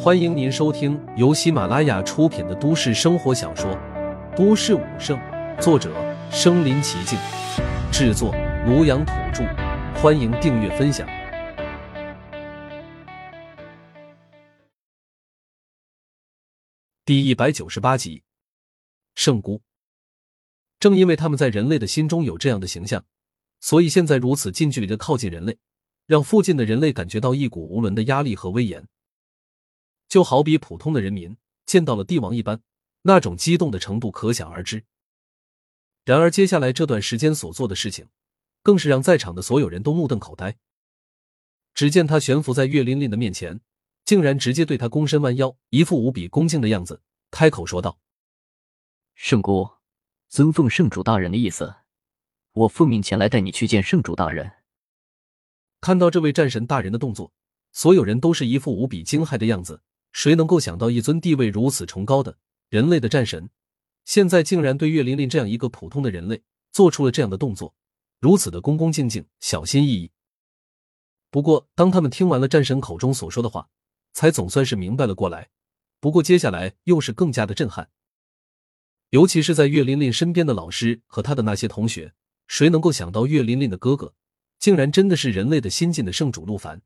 欢迎您收听由喜马拉雅出品的都市生活小说《都市武圣》，作者：身临其境，制作：庐阳土著。欢迎订阅分享。第一百九十八集，圣姑。正因为他们在人类的心中有这样的形象，所以现在如此近距离的靠近人类，让附近的人类感觉到一股无伦的压力和威严。就好比普通的人民见到了帝王一般，那种激动的程度可想而知。然而，接下来这段时间所做的事情，更是让在场的所有人都目瞪口呆。只见他悬浮在岳琳琳的面前，竟然直接对他躬身弯腰，一副无比恭敬的样子，开口说道：“圣姑，尊奉圣主大人的意思，我奉命前来带你去见圣主大人。”看到这位战神大人的动作，所有人都是一副无比惊骇的样子。谁能够想到，一尊地位如此崇高的人类的战神，现在竟然对岳琳琳这样一个普通的人类做出了这样的动作，如此的恭恭敬敬、小心翼翼。不过，当他们听完了战神口中所说的话，才总算是明白了过来。不过，接下来又是更加的震撼，尤其是在岳琳琳身边的老师和他的那些同学，谁能够想到岳琳琳的哥哥，竟然真的是人类的新晋的圣主陆凡？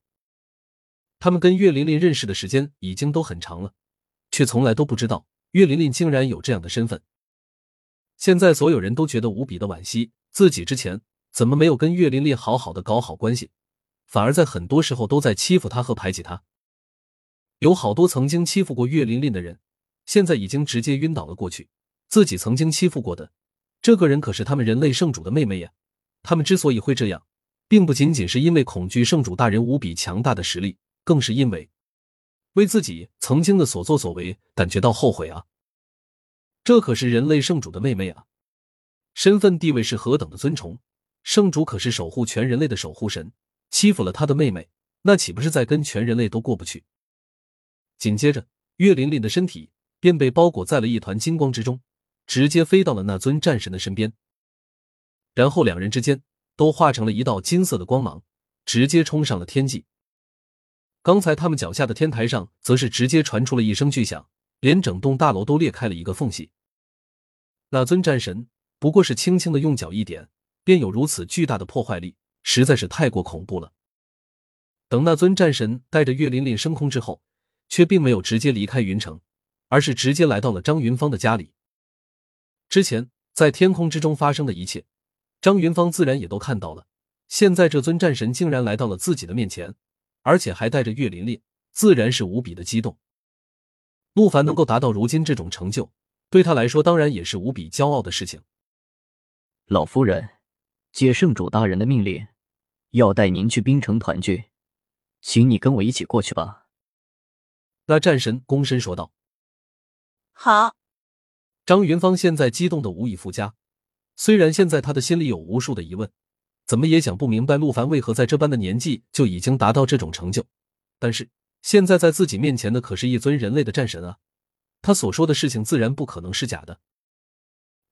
他们跟岳琳琳认识的时间已经都很长了，却从来都不知道岳琳琳竟然有这样的身份。现在所有人都觉得无比的惋惜，自己之前怎么没有跟岳琳琳好好的搞好关系，反而在很多时候都在欺负她和排挤她。有好多曾经欺负过岳琳琳的人，现在已经直接晕倒了过去。自己曾经欺负过的这个人，可是他们人类圣主的妹妹呀。他们之所以会这样，并不仅仅是因为恐惧圣主大人无比强大的实力。更是因为为自己曾经的所作所为感觉到后悔啊！这可是人类圣主的妹妹啊，身份地位是何等的尊崇，圣主可是守护全人类的守护神，欺负了他的妹妹，那岂不是在跟全人类都过不去？紧接着，岳琳琳的身体便被包裹在了一团金光之中，直接飞到了那尊战神的身边，然后两人之间都化成了一道金色的光芒，直接冲上了天际。刚才他们脚下的天台上，则是直接传出了一声巨响，连整栋大楼都裂开了一个缝隙。那尊战神不过是轻轻的用脚一点，便有如此巨大的破坏力，实在是太过恐怖了。等那尊战神带着岳琳琳升空之后，却并没有直接离开云城，而是直接来到了张云芳的家里。之前在天空之中发生的一切，张云芳自然也都看到了。现在这尊战神竟然来到了自己的面前。而且还带着岳琳琳，自然是无比的激动。陆凡能够达到如今这种成就，对他来说当然也是无比骄傲的事情。老夫人，接圣主大人的命令，要带您去冰城团聚，请你跟我一起过去吧。那战神躬身说道：“好。”张云芳现在激动的无以复加，虽然现在他的心里有无数的疑问。怎么也想不明白，陆凡为何在这般的年纪就已经达到这种成就？但是现在在自己面前的可是一尊人类的战神啊！他所说的事情自然不可能是假的。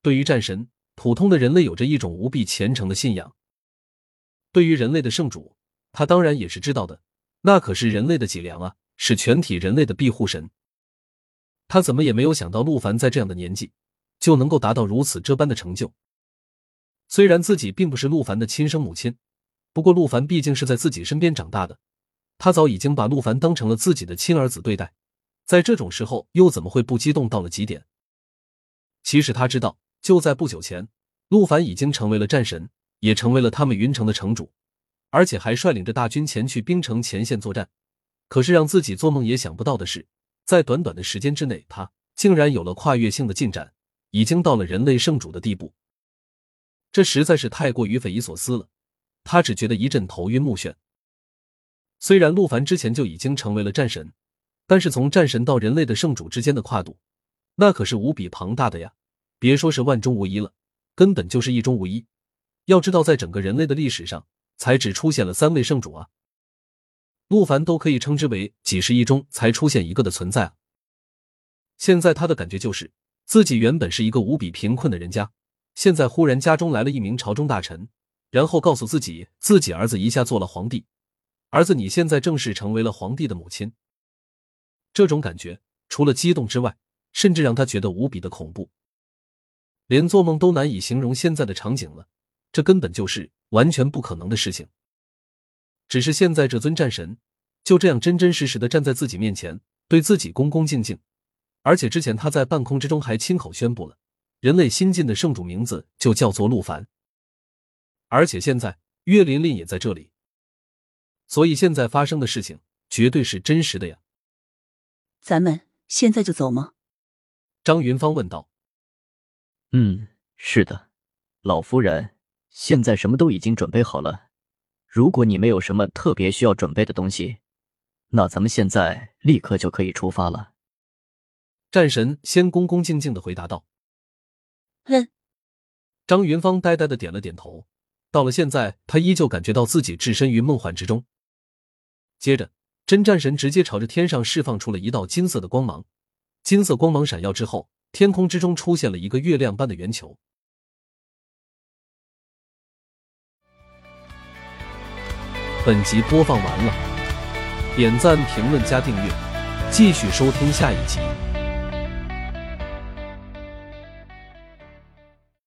对于战神，普通的人类有着一种无比虔诚的信仰；对于人类的圣主，他当然也是知道的，那可是人类的脊梁啊，是全体人类的庇护神。他怎么也没有想到，陆凡在这样的年纪就能够达到如此这般的成就。虽然自己并不是陆凡的亲生母亲，不过陆凡毕竟是在自己身边长大的，他早已经把陆凡当成了自己的亲儿子对待，在这种时候又怎么会不激动到了极点？其实他知道，就在不久前，陆凡已经成为了战神，也成为了他们云城的城主，而且还率领着大军前去冰城前线作战。可是让自己做梦也想不到的是，在短短的时间之内，他竟然有了跨越性的进展，已经到了人类圣主的地步。这实在是太过于匪夷所思了，他只觉得一阵头晕目眩。虽然陆凡之前就已经成为了战神，但是从战神到人类的圣主之间的跨度，那可是无比庞大的呀！别说是万中无一了，根本就是一中无一。要知道，在整个人类的历史上，才只出现了三位圣主啊！陆凡都可以称之为几十亿中才出现一个的存在啊！现在他的感觉就是，自己原本是一个无比贫困的人家。现在忽然家中来了一名朝中大臣，然后告诉自己自己儿子一下做了皇帝，儿子你现在正式成为了皇帝的母亲。这种感觉除了激动之外，甚至让他觉得无比的恐怖，连做梦都难以形容现在的场景了。这根本就是完全不可能的事情。只是现在这尊战神就这样真真实实的站在自己面前，对自己恭恭敬敬，而且之前他在半空之中还亲口宣布了人类新晋的圣主名字就叫做陆凡，而且现在岳琳琳也在这里，所以现在发生的事情绝对是真实的呀。咱们现在就走吗？张云芳问道。嗯，是的，老夫人，现在什么都已经准备好了。如果你没有什么特别需要准备的东西，那咱们现在立刻就可以出发了。战神先恭恭敬敬的回答道。嗯。张云芳呆呆的点了点头。到了现在，他依旧感觉到自己置身于梦幻之中。接着，真战神直接朝着天上释放出了一道金色的光芒。金色光芒闪耀之后，天空之中出现了一个月亮般的圆球。本集播放完了，点赞、评论、加订阅，继续收听下一集。